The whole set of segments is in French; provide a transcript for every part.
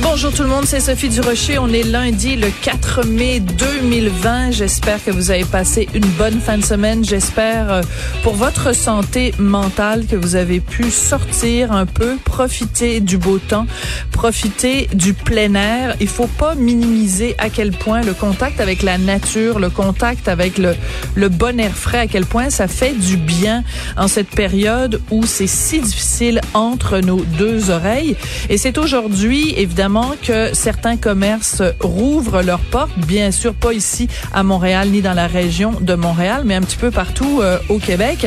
Bonjour tout le monde, c'est Sophie Durocher. On est lundi le 4 mai 2020. J'espère que vous avez passé une bonne fin de semaine. J'espère euh, pour votre santé mentale que vous avez pu sortir un peu, profiter du beau temps, profiter du plein air. Il faut pas minimiser à quel point le contact avec la nature, le contact avec le, le bon air frais, à quel point ça fait du bien en cette période où c'est si difficile entre nos deux oreilles. Et c'est aujourd'hui, évidemment, que certains commerces rouvrent leurs portes, bien sûr pas ici à Montréal ni dans la région de Montréal, mais un petit peu partout euh, au Québec.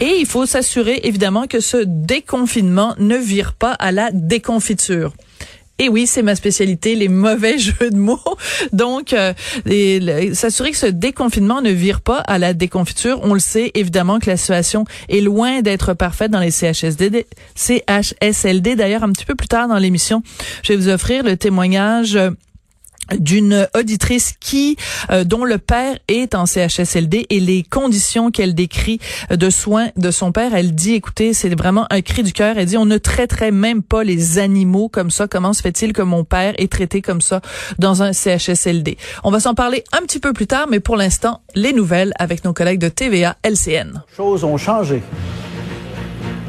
Et il faut s'assurer évidemment que ce déconfinement ne vire pas à la déconfiture. Et oui, c'est ma spécialité, les mauvais jeux de mots. Donc, euh, s'assurer que ce déconfinement ne vire pas à la déconfiture. On le sait, évidemment que la situation est loin d'être parfaite dans les CHSD, CHSLD. D'ailleurs, un petit peu plus tard dans l'émission, je vais vous offrir le témoignage d'une auditrice qui euh, dont le père est en CHSLD et les conditions qu'elle décrit euh, de soins de son père, elle dit écoutez, c'est vraiment un cri du cœur, elle dit on ne traiterait même pas les animaux comme ça, comment se fait-il que mon père est traité comme ça dans un CHSLD On va s'en parler un petit peu plus tard mais pour l'instant, les nouvelles avec nos collègues de TVA LCN. Choses ont changé.